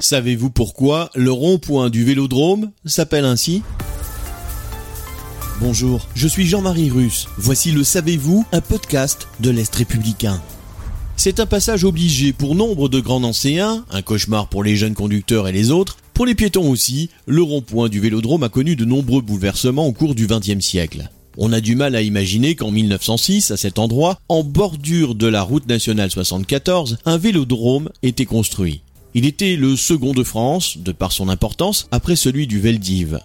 Savez-vous pourquoi le rond-point du vélodrome s'appelle ainsi? Bonjour, je suis Jean-Marie Russe. Voici le Savez-vous, un podcast de l'Est républicain. C'est un passage obligé pour nombre de grands anciens, un cauchemar pour les jeunes conducteurs et les autres. Pour les piétons aussi, le rond-point du vélodrome a connu de nombreux bouleversements au cours du XXe siècle. On a du mal à imaginer qu'en 1906, à cet endroit, en bordure de la route nationale 74, un vélodrome était construit. Il était le second de France, de par son importance, après celui du Veldiv.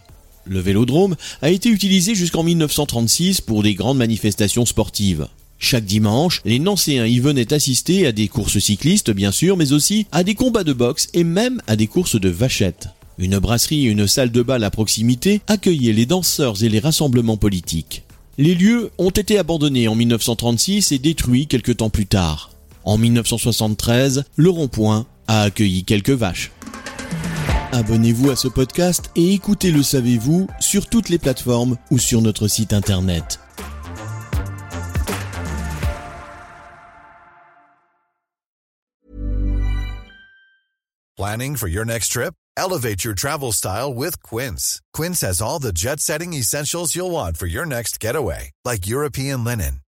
Le vélodrome a été utilisé jusqu'en 1936 pour des grandes manifestations sportives. Chaque dimanche, les Nancéens y venaient assister à des courses cyclistes, bien sûr, mais aussi à des combats de boxe et même à des courses de vachettes. Une brasserie et une salle de bal à proximité accueillaient les danseurs et les rassemblements politiques. Les lieux ont été abandonnés en 1936 et détruits quelque temps plus tard. En 1973, le rond-point a accueilli quelques vaches. Abonnez-vous à ce podcast et écoutez Le Savez-vous sur toutes les plateformes ou sur notre site internet. Planning for your next trip? Elevate your travel style with Quince. Quince has all the jet setting essentials you'll want for your next getaway, like European linen,